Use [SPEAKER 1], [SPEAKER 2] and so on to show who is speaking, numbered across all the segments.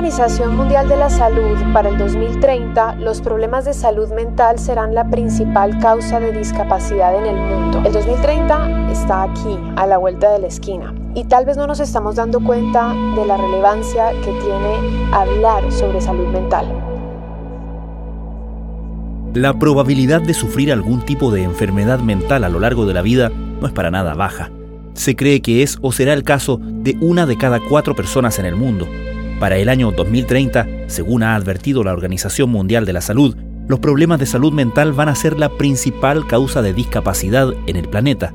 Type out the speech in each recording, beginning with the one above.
[SPEAKER 1] Organización Mundial de la Salud, para el 2030, los problemas de salud mental serán la principal causa de discapacidad en el mundo. El 2030 está aquí, a la vuelta de la esquina, y tal vez no nos estamos dando cuenta de la relevancia que tiene hablar sobre salud mental.
[SPEAKER 2] La probabilidad de sufrir algún tipo de enfermedad mental a lo largo de la vida no es para nada baja. Se cree que es o será el caso de una de cada cuatro personas en el mundo. Para el año 2030, según ha advertido la Organización Mundial de la Salud, los problemas de salud mental van a ser la principal causa de discapacidad en el planeta.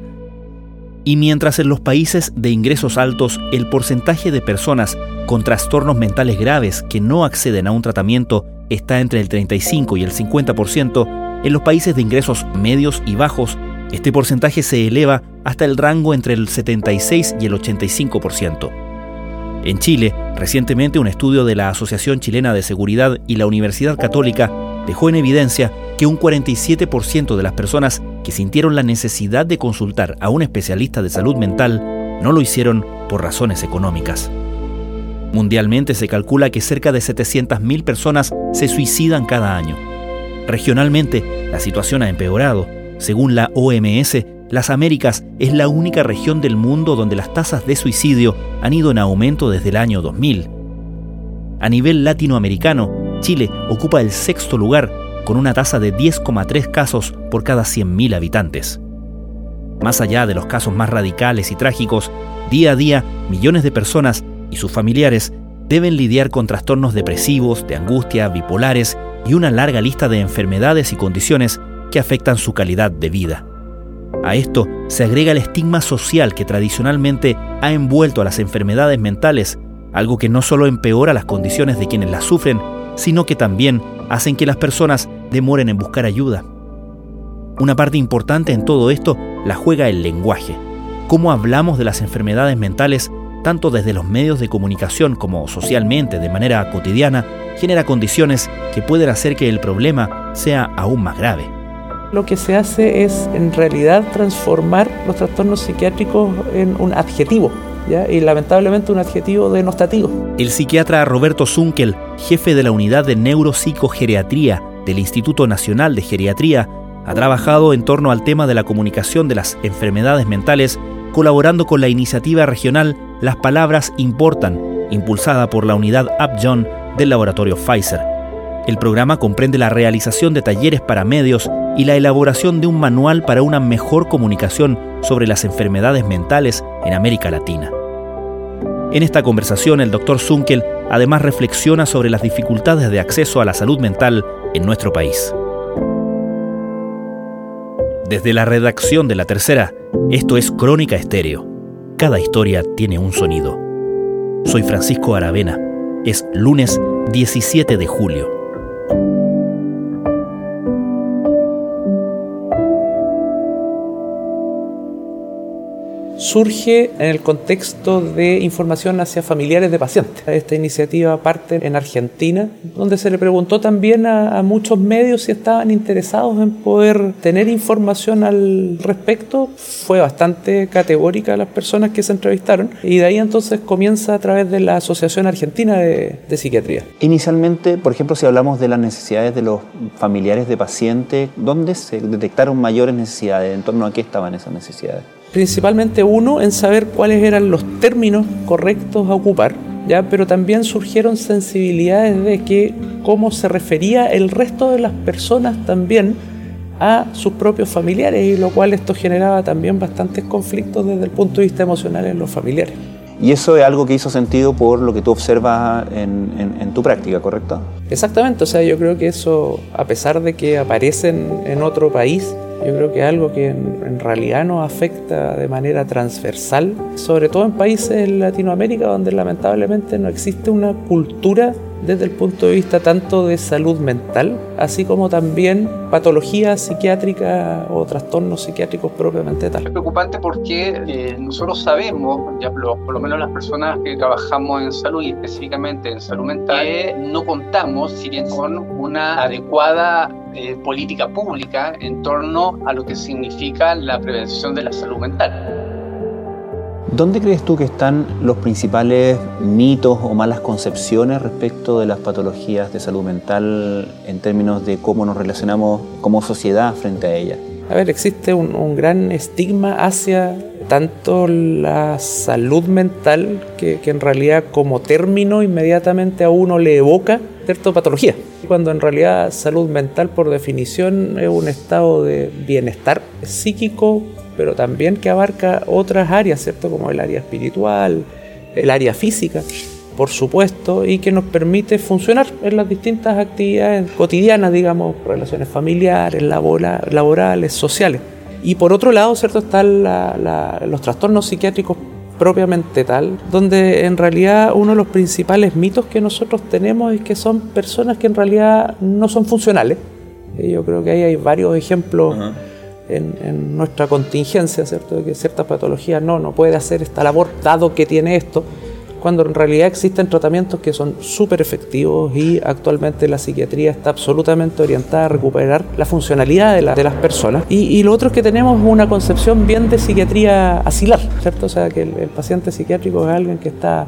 [SPEAKER 2] Y mientras en los países de ingresos altos el porcentaje de personas con trastornos mentales graves que no acceden a un tratamiento está entre el 35 y el 50%, en los países de ingresos medios y bajos este porcentaje se eleva hasta el rango entre el 76 y el 85%. En Chile, recientemente un estudio de la Asociación Chilena de Seguridad y la Universidad Católica dejó en evidencia que un 47% de las personas que sintieron la necesidad de consultar a un especialista de salud mental no lo hicieron por razones económicas. Mundialmente se calcula que cerca de 700.000 personas se suicidan cada año. Regionalmente, la situación ha empeorado. Según la OMS, las Américas es la única región del mundo donde las tasas de suicidio han ido en aumento desde el año 2000. A nivel latinoamericano, Chile ocupa el sexto lugar con una tasa de 10,3 casos por cada 100.000 habitantes. Más allá de los casos más radicales y trágicos, día a día millones de personas y sus familiares deben lidiar con trastornos depresivos, de angustia, bipolares y una larga lista de enfermedades y condiciones que afectan su calidad de vida. A esto se agrega el estigma social que tradicionalmente ha envuelto a las enfermedades mentales, algo que no solo empeora las condiciones de quienes las sufren, sino que también hacen que las personas demoren en buscar ayuda. Una parte importante en todo esto la juega el lenguaje. Cómo hablamos de las enfermedades mentales, tanto desde los medios de comunicación como socialmente, de manera cotidiana, genera condiciones que pueden hacer que el problema sea aún más grave
[SPEAKER 3] lo que se hace es en realidad transformar los trastornos psiquiátricos en un adjetivo. y lamentablemente un adjetivo denostativo.
[SPEAKER 2] El psiquiatra Roberto Zunkel, jefe de la unidad de neuropsicogeriatría del Instituto Nacional de Geriatría, ha trabajado en torno al tema de la comunicación de las enfermedades mentales, colaborando con la iniciativa regional Las Palabras Importan, impulsada por la unidad Upjohn del laboratorio Pfizer. El programa comprende la realización de talleres para medios y la elaboración de un manual para una mejor comunicación sobre las enfermedades mentales en América Latina. En esta conversación, el doctor Zunkel además reflexiona sobre las dificultades de acceso a la salud mental en nuestro país. Desde la redacción de La Tercera, esto es Crónica Estéreo. Cada historia tiene un sonido. Soy Francisco Aravena. Es lunes 17 de julio.
[SPEAKER 3] Surge en el contexto de información hacia familiares de pacientes. Esta iniciativa parte en Argentina, donde se le preguntó también a, muchos medios si estaban interesados en poder tener información al respecto. Fue bastante categórica las personas que se entrevistaron y de ahí entonces comienza a través de la Asociación Argentina de, de Psiquiatría.
[SPEAKER 4] Inicialmente, por ejemplo, si hablamos de las necesidades de los familiares de pacientes, ¿dónde se detectaron mayores necesidades? ¿En torno a qué estaban esas necesidades?
[SPEAKER 3] Principalmente uno en saber cuáles eran los términos correctos a ocupar, ¿ya? pero también surgieron sensibilidades de que cómo se refería el resto de las personas también a sus propios familiares, y lo cual esto generaba también bastantes conflictos desde el punto de vista emocional en los familiares.
[SPEAKER 4] Y eso es algo que hizo sentido por lo que tú observas en, en, tu práctica, ¿correcto?
[SPEAKER 3] Exactamente, o sea, yo creo que eso, a pesar de que aparecen en otro país, yo creo que es algo que en, realidad nos afecta de manera transversal, sobre todo en países en Latinoamérica donde lamentablemente no existe una cultura desde el punto de vista tanto de salud mental, así como también patología psiquiátrica o trastornos psiquiátricos propiamente tal.
[SPEAKER 5] Es preocupante porque eh, nosotros sabemos, ya por, lo menos las personas que trabajamos en salud y específicamente en salud mental, que no contamos si bien con una adecuada eh, política pública en torno a lo que significa la prevención de la salud mental.
[SPEAKER 4] ¿Dónde crees tú que están los principales mitos o malas concepciones respecto de las patologías de salud mental en términos de cómo nos relacionamos como sociedad frente a ellas?
[SPEAKER 3] A ver, existe un, gran estigma hacia tanto la salud mental, que, en realidad como término inmediatamente a uno le evoca cierta patología, cuando en realidad salud mental por definición es un estado de bienestar psíquico pero también que abarca otras áreas, ¿cierto? Como el área espiritual, el área física, por supuesto, y que nos permite funcionar en las distintas actividades cotidianas, digamos, relaciones familiares, laborales, sociales. Y por otro lado, ¿cierto? Están los trastornos psiquiátricos propiamente tal, donde en realidad uno de los principales mitos que nosotros tenemos es que son personas que en realidad no son funcionales. Y yo creo que ahí hay varios ejemplos en, nuestra contingencia, ¿cierto? De que ciertas patologías no, no puede hacer esta labor dado que tiene esto, cuando en realidad existen tratamientos que son súper efectivos y actualmente la psiquiatría está absolutamente orientada a recuperar la funcionalidad de, las personas. Y, lo otro es que tenemos una concepción bien de psiquiatría asilar, ¿cierto? O sea, que el paciente psiquiátrico es alguien que está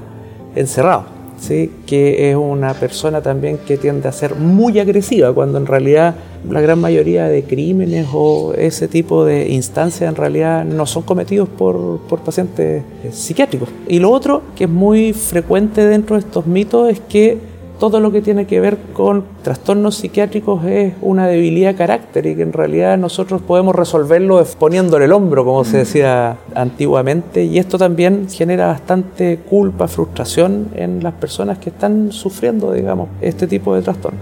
[SPEAKER 3] encerrado ¿sí? que es una persona también que tiende a ser muy agresiva, cuando en realidad la gran mayoría de crímenes o ese tipo de instancias en realidad no son cometidos por, por pacientes psiquiátricos. Y lo otro que es muy frecuente dentro de estos mitos es que todo lo que tiene que ver con trastornos psiquiátricos es una debilidad de carácter y que en realidad nosotros podemos resolverlo poniéndole el hombro, como se decía antiguamente, y esto también genera bastante culpa, frustración en las personas que están sufriendo, digamos, este tipo de trastornos.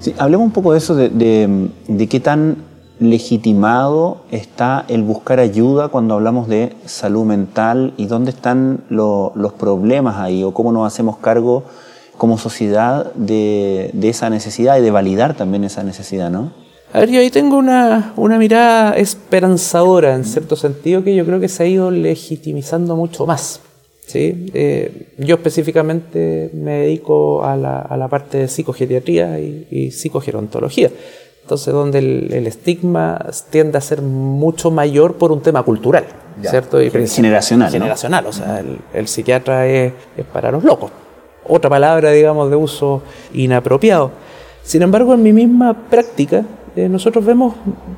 [SPEAKER 4] Sí, hablemos un poco de eso, de, de qué tan legitimado está el buscar ayuda cuando hablamos de salud mental y dónde están los problemas ahí o cómo nos hacemos cargo como sociedad de, esa necesidad y de validar también esa necesidad, ¿no?
[SPEAKER 3] A ver, yo ahí tengo una, mirada esperanzadora en cierto sentido que yo creo que se ha ido legitimizando mucho más. ¿sí? Eh, yo específicamente me dedico a la, parte de psicogeriatría y psicogerontología. Entonces, donde el, estigma tiende a ser mucho mayor por un tema cultural, ¿cierto?
[SPEAKER 4] Y generacional.
[SPEAKER 3] Generacional, o sea, el, psiquiatra es, para los locos. Otra palabra, digamos, de uso inapropiado. Sin embargo, en mi misma práctica, eh, nosotros vemos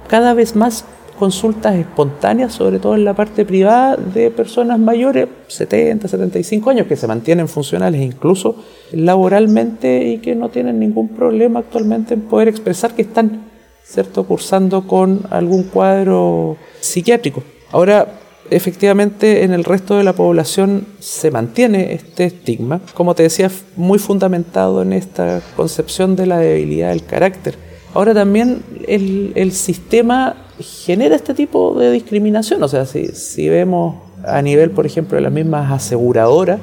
[SPEAKER 3] cada vez más consultas espontáneas, sobre todo en la parte privada, de personas mayores, 70, 75 años, que se mantienen funcionales incluso laboralmente y que no tienen ningún problema actualmente en poder expresar que están ¿cierto? cursando con algún cuadro psiquiátrico. Ahora, efectivamente en el resto de la población se mantiene este estigma, como te decía, muy fundamentado en esta concepción de la debilidad del carácter. Ahora también el, el sistema genera este tipo de discriminación. O sea, si, si vemos a nivel, por ejemplo, de las mismas aseguradoras,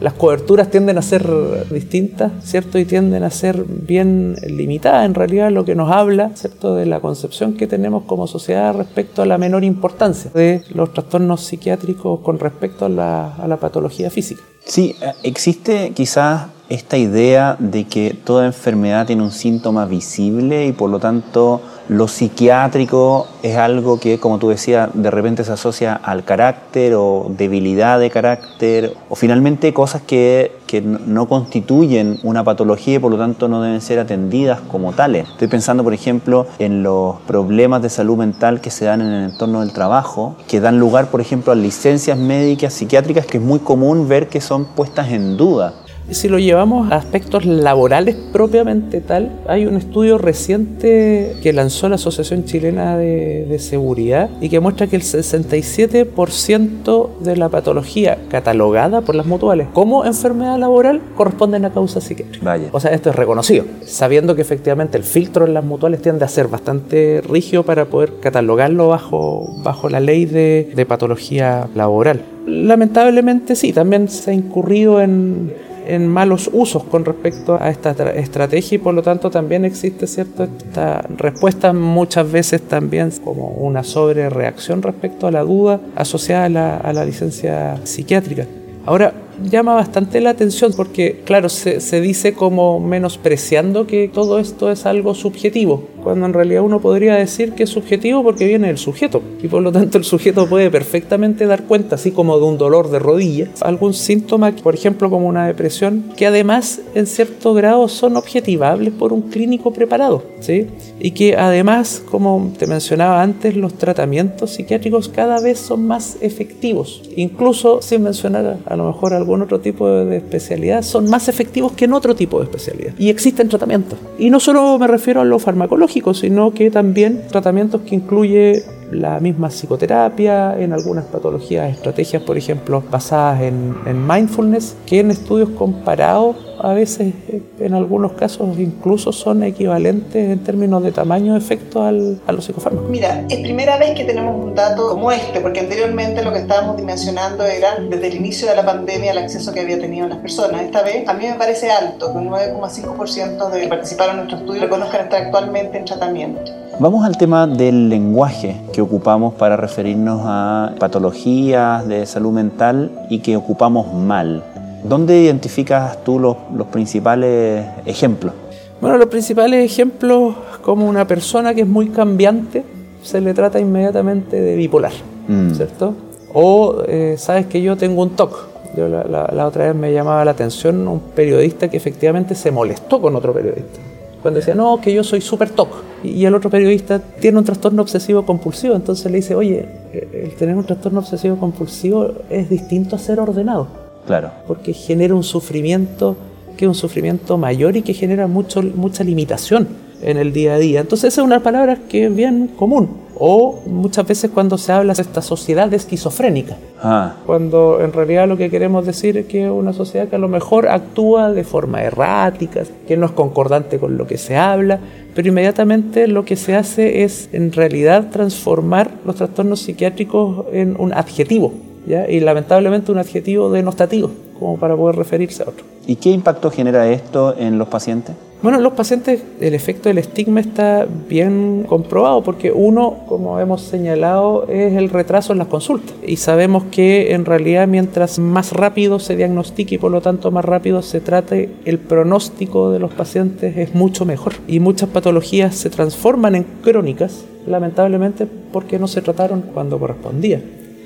[SPEAKER 3] las coberturas tienden a ser distintas, ¿cierto? Y tienden a ser bien limitadas en realidad lo que nos habla, ¿cierto? De la concepción que tenemos como sociedad respecto a la menor importancia de los trastornos psiquiátricos con respecto a la, a la patología física.
[SPEAKER 4] Sí, eh, existe quizás esta idea de que toda enfermedad tiene un síntoma visible y por lo tanto lo psiquiátrico es algo que, como tú decías, de repente se asocia al carácter o debilidad de carácter o finalmente cosas que, que no constituyen una patología y por lo tanto no deben ser atendidas como tales. Estoy pensando, por ejemplo, en los problemas de salud mental que se dan en el entorno del trabajo, que dan lugar, por ejemplo, a licencias médicas psiquiátricas que es muy común ver que son puestas en duda.
[SPEAKER 3] Si lo llevamos a aspectos laborales propiamente tal, hay un estudio reciente que lanzó la Asociación Chilena de, Seguridad y que muestra que el 67% de la patología catalogada por las mutuales como enfermedad laboral corresponden a causas psiquiátricas.
[SPEAKER 4] Vaya.
[SPEAKER 3] O sea, esto es reconocido, sabiendo que efectivamente el filtro en las mutuales tiende a ser bastante rígido para poder catalogarlo bajo, bajo la ley de, de patología laboral. Lamentablemente sí, también se ha incurrido en en malos usos con respecto a esta estrategia y por lo tanto también existe cierto esta respuesta muchas veces también como una sobrereacción respecto a la duda asociada a la, licencia psiquiátrica. Ahora, llama bastante la atención porque, claro, se, se dice como menospreciando que todo esto es algo subjetivo, cuando en realidad uno podría decir que es subjetivo porque viene del sujeto y por lo tanto el sujeto puede perfectamente dar cuenta, así como de un dolor de rodilla, algún síntoma, por ejemplo como una depresión, que además en cierto grado son objetivables por un clínico preparado, ¿sí? Y que además, como te mencionaba antes, los tratamientos psiquiátricos cada vez son más efectivos, incluso sin mencionar a lo mejor algún otro tipo de especialidad, son más efectivos que en otro tipo de especialidad. Y existen tratamientos. Y no solo me refiero a lo farmacológico, sino que también tratamientos que incluye la misma psicoterapia, en algunas patologías, estrategias, por ejemplo, basadas en, en, mindfulness, que en estudios comparados a veces, en algunos casos, incluso son equivalentes en términos de tamaño de efecto al, a los psicofármacos.
[SPEAKER 6] Mira, es primera vez que tenemos un dato como este, porque anteriormente lo que estábamos dimensionando era desde el inicio de la pandemia el acceso que había tenido las personas. Esta vez a mí me parece alto, que un 9,5% de que participaron en nuestro estudio reconozcan estar actualmente en tratamiento.
[SPEAKER 4] Vamos al tema del lenguaje que ocupamos para referirnos a patologías de salud mental y que ocupamos mal. ¿Dónde identificas tú los, los principales ejemplos?
[SPEAKER 3] Bueno, los principales ejemplos, como una persona que es muy cambiante, se le trata inmediatamente de bipolar, mm. ¿cierto? O eh, sabes que yo tengo un TOC. Yo la, la, la otra vez me llamaba la atención un periodista que efectivamente se molestó con otro periodista cuando decía, no, que yo soy súper TOC. Y el otro periodista tiene un trastorno obsesivo compulsivo, entonces le dice, oye, el tener un trastorno obsesivo compulsivo es distinto a ser ordenado.
[SPEAKER 4] Claro.
[SPEAKER 3] Porque genera un sufrimiento que es un sufrimiento mayor y que genera mucho, mucha limitación en el día a día. Entonces esa es una palabra que es bien común. O muchas veces cuando se habla de esta sociedad esquizofrénica, ah. cuando en realidad lo que queremos decir es que es una sociedad que a lo mejor actúa de forma errática, que no es concordante con lo que se habla, pero inmediatamente lo que se hace es en realidad transformar los trastornos psiquiátricos en un adjetivo, ¿ya? y lamentablemente un adjetivo denostativo, como para poder referirse a otro.
[SPEAKER 4] ¿Y qué impacto genera esto en los pacientes?
[SPEAKER 3] Bueno, en los pacientes el efecto del estigma está bien comprobado porque uno, como hemos señalado, es el retraso en las consultas. Y sabemos que en realidad mientras más rápido se diagnostique y por lo tanto más rápido se trate, el pronóstico de los pacientes es mucho mejor. Y muchas patologías se transforman en crónicas, lamentablemente porque no se trataron cuando correspondía.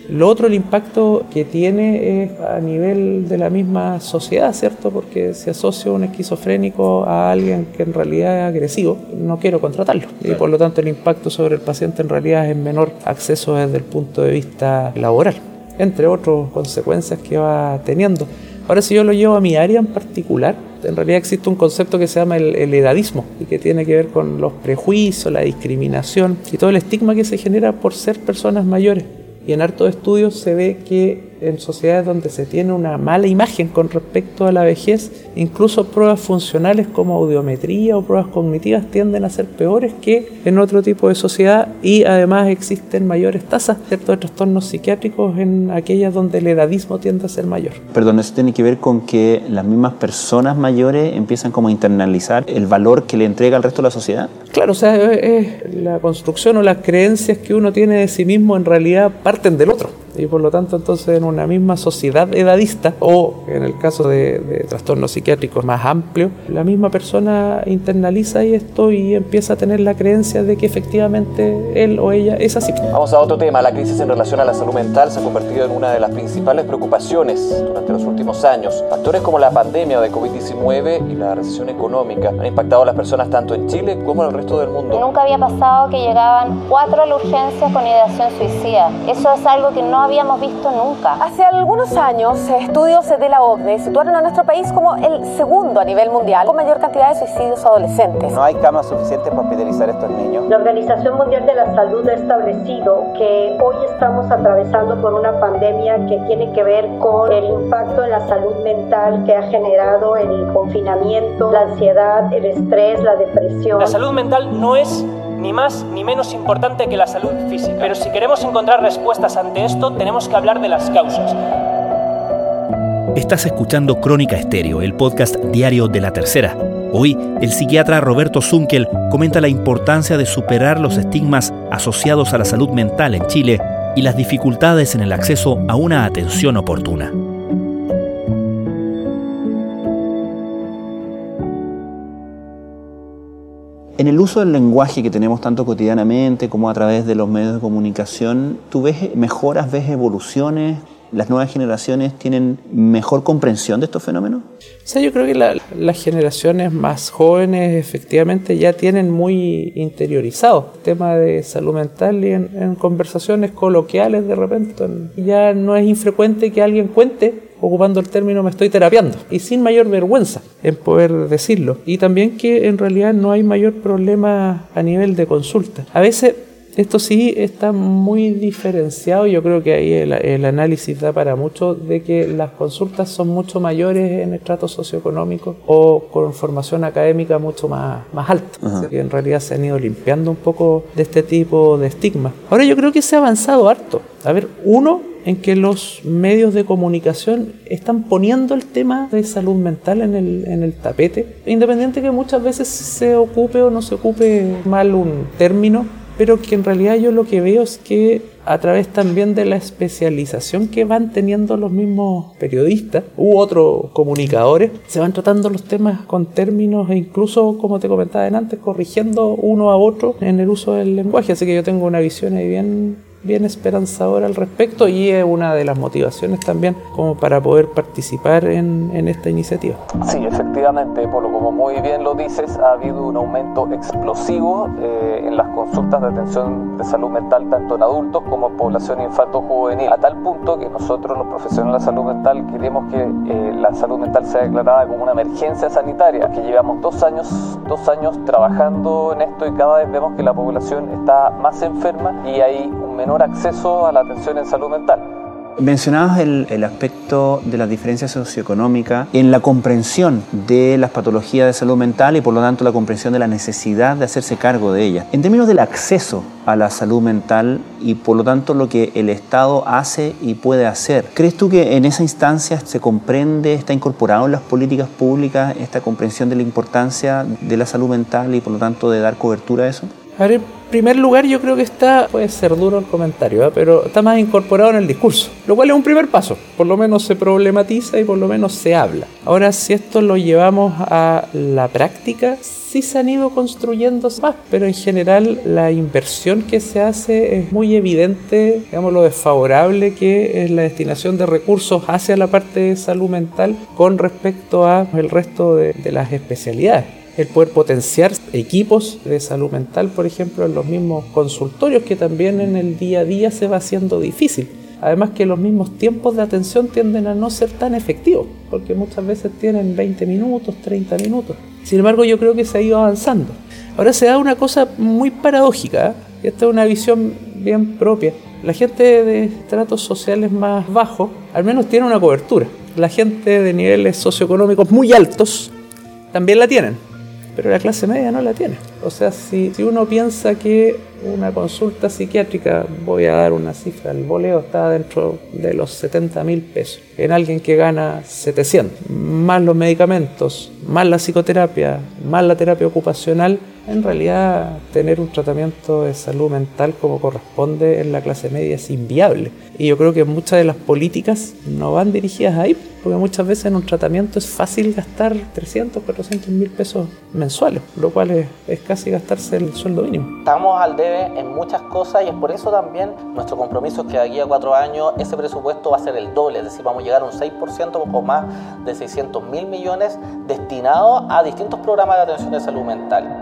[SPEAKER 3] Lo otro, el impacto que tiene es a nivel de la misma sociedad, ¿cierto? Porque si asocio un esquizofrénico a alguien que en realidad es agresivo, no quiero contratarlo. Y por lo tanto el impacto sobre el paciente en realidad es menor acceso desde el punto de vista laboral, entre otras consecuencias que va teniendo. Ahora, si yo lo llevo a mi área en particular, en realidad existe un concepto que se llama el, el, edadismo y que tiene que ver con los prejuicios, la discriminación y todo el estigma que se genera por ser personas mayores. Y en hartos estudios se ve que en sociedades donde se tiene una mala imagen con respecto a la vejez, incluso pruebas funcionales como audiometría o pruebas cognitivas tienden a ser peores que en otro tipo de sociedad y además existen mayores tasas ¿cierto? de trastornos psiquiátricos en aquellas donde el edadismo tiende a ser mayor.
[SPEAKER 4] Perdón, ¿eso tiene que ver con que las mismas personas mayores empiezan como a internalizar el valor que le entrega al resto de la sociedad?
[SPEAKER 3] Claro, o sea, es la construcción o las creencias que uno tiene de sí mismo en realidad parten del otro y por lo tanto entonces en una misma sociedad edadista o en el caso de, de, trastornos psiquiátricos más amplios, la misma persona internaliza esto y empieza a tener la creencia de que efectivamente él o ella es así.
[SPEAKER 7] Vamos a otro tema, la crisis en relación a la salud mental se ha convertido en una de las principales preocupaciones durante los últimos años. Factores como la pandemia de COVID-19 y la recesión económica han impactado a las personas tanto en Chile como en el resto del mundo.
[SPEAKER 8] Nunca había pasado que llegaban cuatro a la urgencia con ideación suicida. Eso es algo que no habíamos visto nunca.
[SPEAKER 9] Hace algunos años, estudios de la OCDE situaron a nuestro país como el segundo a nivel mundial con mayor cantidad de suicidios adolescentes.
[SPEAKER 10] No hay camas suficientes para hospitalizar a estos niños.
[SPEAKER 11] La Organización Mundial de la Salud ha establecido que hoy estamos atravesando por una pandemia que tiene que ver con el impacto en la salud mental que ha generado el confinamiento, la ansiedad, el estrés, la depresión.
[SPEAKER 12] La salud mental no es ni más ni menos importante que la salud física. Pero si queremos encontrar respuestas ante esto, tenemos que hablar de las causas.
[SPEAKER 2] Estás escuchando Crónica Estéreo, el podcast diario de la tercera. Hoy, el psiquiatra Roberto Zunkel comenta la importancia de superar los estigmas asociados a la salud mental en Chile y las dificultades en el acceso a una atención oportuna.
[SPEAKER 4] En el uso del lenguaje que tenemos tanto cotidianamente como a través de los medios de comunicación, ¿tú ves mejoras, ves evoluciones? ¿Las nuevas generaciones tienen mejor comprensión de estos fenómenos?
[SPEAKER 3] O sea, yo creo que las generaciones más jóvenes efectivamente ya tienen muy interiorizado el tema de salud mental y en, en conversaciones coloquiales de repente ya no es infrecuente que alguien cuente ocupando el término me estoy terapiando y sin mayor vergüenza en poder decirlo. Y también que en realidad no hay mayor problema a nivel de consulta. A veces esto sí está muy diferenciado, yo creo que ahí el, análisis da para mucho de que las consultas son mucho mayores en estratos socioeconómicos o con formación académica mucho más, más alta, que en realidad se han ido limpiando un poco de este tipo de estigmas. Ahora yo creo que se ha avanzado harto. A ver, uno, en que los medios de comunicación están poniendo el tema de salud mental en el, en el tapete, independiente que muchas veces se ocupe o no se ocupe mal un término, pero que en realidad yo lo que veo es que a través también de la especialización que van teniendo los mismos periodistas u otros comunicadores, se van tratando los temas con términos e incluso, como te comentaba antes, corrigiendo uno a otro en el uso del lenguaje. Así que yo tengo una visión ahí bien bien esperanzador al respecto y es una de las motivaciones también como para poder participar en, esta iniciativa.
[SPEAKER 7] Sí, efectivamente, Polo, como muy bien lo dices, ha habido un aumento explosivo eh, en las consultas de atención de salud mental tanto en adultos como en población infanto-juvenil, a tal punto que nosotros los profesionales de salud mental queremos que eh, la salud mental sea declarada como una emergencia sanitaria, que llevamos dos años, dos años trabajando en esto y cada vez vemos que la población está más enferma y hay un menor acceso a la atención en salud mental.
[SPEAKER 4] Mencionabas el, el, aspecto de las diferencias socioeconómicas en la comprensión de las patologías de salud mental y por lo tanto la comprensión de la necesidad de hacerse cargo de ellas. En términos del acceso a la salud mental y por lo tanto lo que el Estado hace y puede hacer, ¿crees tú que en esa instancia se comprende, está incorporado en las políticas públicas esta comprensión de la importancia de la salud mental y por lo tanto de dar cobertura a eso?
[SPEAKER 3] Primer lugar yo creo que está, puede ser duro el comentario, ¿eh? pero está más incorporado en el discurso, lo cual es un primer paso, por lo menos se problematiza y por lo menos se habla. Ahora, si esto lo llevamos a la práctica, sí se han ido construyendo más, pero en general la inversión que se hace es muy evidente, digamos, lo desfavorable que es la destinación de recursos hacia la parte de salud mental con respecto a el resto de, de las especialidades el poder potenciar equipos de salud mental, por ejemplo, en los mismos consultorios, que también en el día a día se va haciendo difícil. Además que los mismos tiempos de atención tienden a no ser tan efectivos, porque muchas veces tienen 20 minutos, 30 minutos. Sin embargo, yo creo que se ha ido avanzando. Ahora se da una cosa muy paradójica, ¿eh? y esta es una visión bien propia. La gente de estratos sociales más bajos al menos tiene una cobertura. La gente de niveles socioeconómicos muy altos también la tienen pero la clase media no la tiene. O sea, si, si, uno piensa que una consulta psiquiátrica, voy a dar una cifra, el boleo está dentro de los 70 mil pesos, en alguien que gana 700, más los medicamentos, más la psicoterapia, más la terapia ocupacional, en realidad tener un tratamiento de salud mental como corresponde en la clase media es inviable. Y yo creo que muchas de las políticas no van dirigidas ahí, porque muchas veces en un tratamiento es fácil gastar 300, 400 mil pesos mensuales, lo cual es, casi gastarse el sueldo mínimo.
[SPEAKER 10] Estamos al debe en muchas cosas y es por eso también nuestro compromiso es que de aquí a cuatro años ese presupuesto va a ser el doble, es decir, vamos a llegar a un 6% o más de 600 mil millones destinados a distintos programas de atención de salud mental.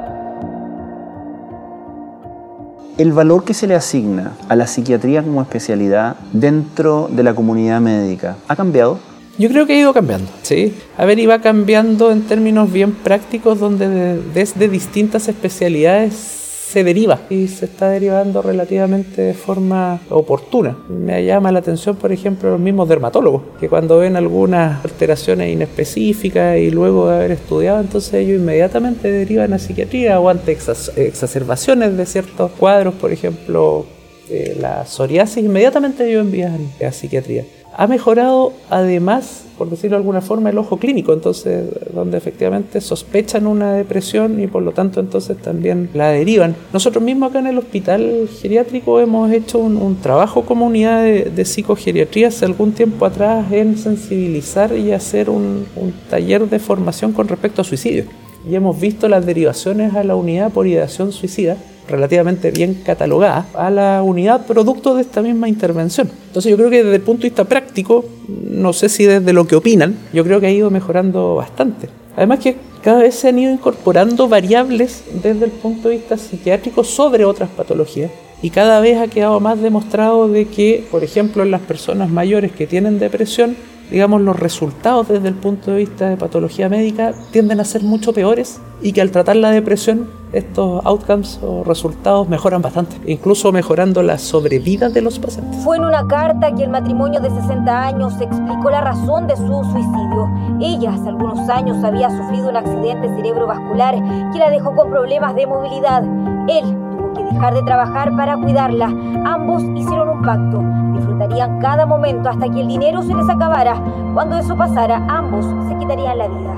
[SPEAKER 4] El valor que se le asigna a la psiquiatría como especialidad dentro de la comunidad médica ha cambiado?
[SPEAKER 3] Yo creo que ha ido cambiando, sí. A ver, iba cambiando en términos bien prácticos, donde desde distintas especialidades se deriva y se está derivando relativamente de forma oportuna. Me llama la atención, por ejemplo, los mismos dermatólogos, que cuando ven algunas alteraciones inespecíficas y luego de haber estudiado, entonces ellos inmediatamente derivan a psiquiatría o ante exacerbaciones de ciertos cuadros, por ejemplo, eh, la psoriasis, inmediatamente ellos envían a psiquiatría ha mejorado además, por decirlo de alguna forma, el ojo clínico, entonces donde efectivamente sospechan una depresión y por lo tanto entonces también la derivan. Nosotros mismos acá en el hospital geriátrico hemos hecho un, trabajo como unidad de, psicogeriatría hace algún tiempo atrás en sensibilizar y hacer un, un taller de formación con respecto a suicidio y hemos visto las derivaciones a la unidad por ideación suicida relativamente bien catalogada a la unidad producto de esta misma intervención. Entonces yo creo que desde el punto de vista práctico, no sé si desde lo que opinan, yo creo que ha ido mejorando bastante. Además que cada vez se han ido incorporando variables desde el punto de vista psiquiátrico sobre otras patologías y cada vez ha quedado más demostrado de que, por ejemplo, en las personas mayores que tienen depresión, digamos, los resultados desde el punto de vista de patología médica tienden a ser mucho peores y que al tratar la depresión estos outcomes o resultados mejoran bastante, incluso mejorando la sobrevida de los pacientes.
[SPEAKER 13] Fue en una carta que el matrimonio de 60 años explicó la razón de su suicidio. Ella hace algunos años había sufrido un accidente cerebrovascular que la dejó con problemas de movilidad. Él que dejar de trabajar para cuidarla. Ambos hicieron un pacto disfrutarían cada momento hasta que el dinero se les acabara. Cuando eso pasara, ambos se quitarían la vida.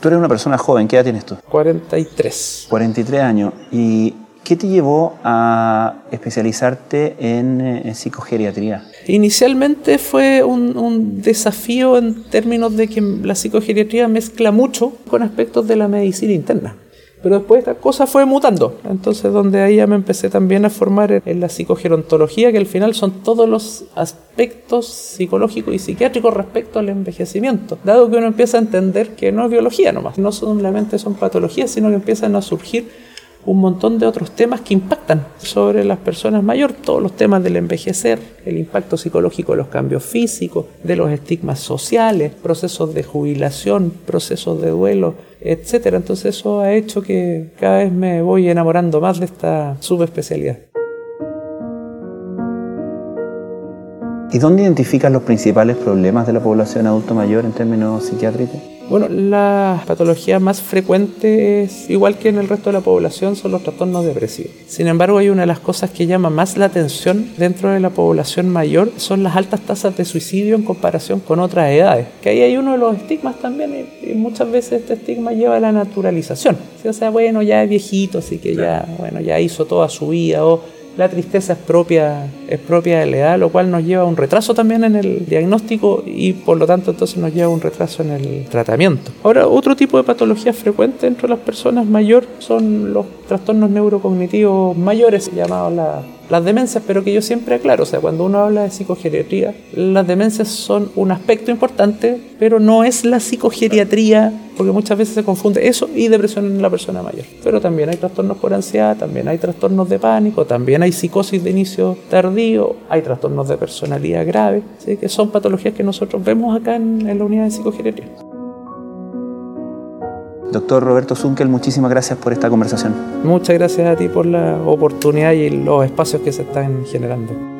[SPEAKER 4] Tú eres una persona joven, ¿qué edad tienes tú?
[SPEAKER 3] 43.
[SPEAKER 4] 43 años. ¿Y qué te llevó a especializarte en, en psicogeriatría?
[SPEAKER 3] Inicialmente fue un, un, desafío en términos de que la psicogeriatría mezcla mucho con aspectos de la medicina interna. Pero después esta cosa fue mutando. Entonces, donde ahí ya me empecé también a formar en la psicogerontología, que al final son todos los aspectos psicológicos y psiquiátricos respecto al envejecimiento. Dado que uno empieza a entender que no es biología nomás, no solamente son patologías, sino que empiezan a surgir un montón de otros temas que impactan sobre las personas mayores, todos los temas del envejecer, el impacto psicológico de los cambios físicos, de los estigmas sociales, procesos de jubilación, procesos de duelo, etcétera. Entonces eso ha hecho que cada vez me voy enamorando más de esta subespecialidad.
[SPEAKER 4] ¿Y dónde identificas los principales problemas de la población adulto mayor en términos psiquiátricos?
[SPEAKER 3] Bueno, la patología más frecuente es, igual que en el resto de la población, son los trastornos depresivos. Sin embargo, hay una de las cosas que llama más la atención dentro de la población mayor, son las altas tasas de suicidio en comparación con otras edades. Que ahí hay uno de los estigmas también, y, muchas veces este estigma lleva a la naturalización. O sea, bueno, ya es viejito, así que ya, bueno, ya hizo toda su vida, o la tristeza es propia, es propia de la edad, lo cual nos lleva a un retraso también en el diagnóstico y por lo tanto entonces nos lleva a un retraso en el tratamiento. Ahora, otro tipo de patología frecuente entre las personas mayores son los trastornos neurocognitivos mayores, llamados la, las demencias, pero que yo siempre aclaro, o sea, cuando uno habla de psicogeriatría, las demencias son un aspecto importante, pero no es la psicogeriatría, porque muchas veces se confunde eso y depresión en la persona mayor. Pero también hay trastornos por ansiedad, también hay trastornos de pánico, también hay psicosis de inicio tardío, hay trastornos de personalidad grave, que son patologías que nosotros vemos acá en, en la unidad de psicogeriatría.
[SPEAKER 4] Doctor Roberto Zunkel, muchísimas gracias por esta conversación.
[SPEAKER 3] Muchas gracias a ti por la oportunidad y los espacios que se están generando.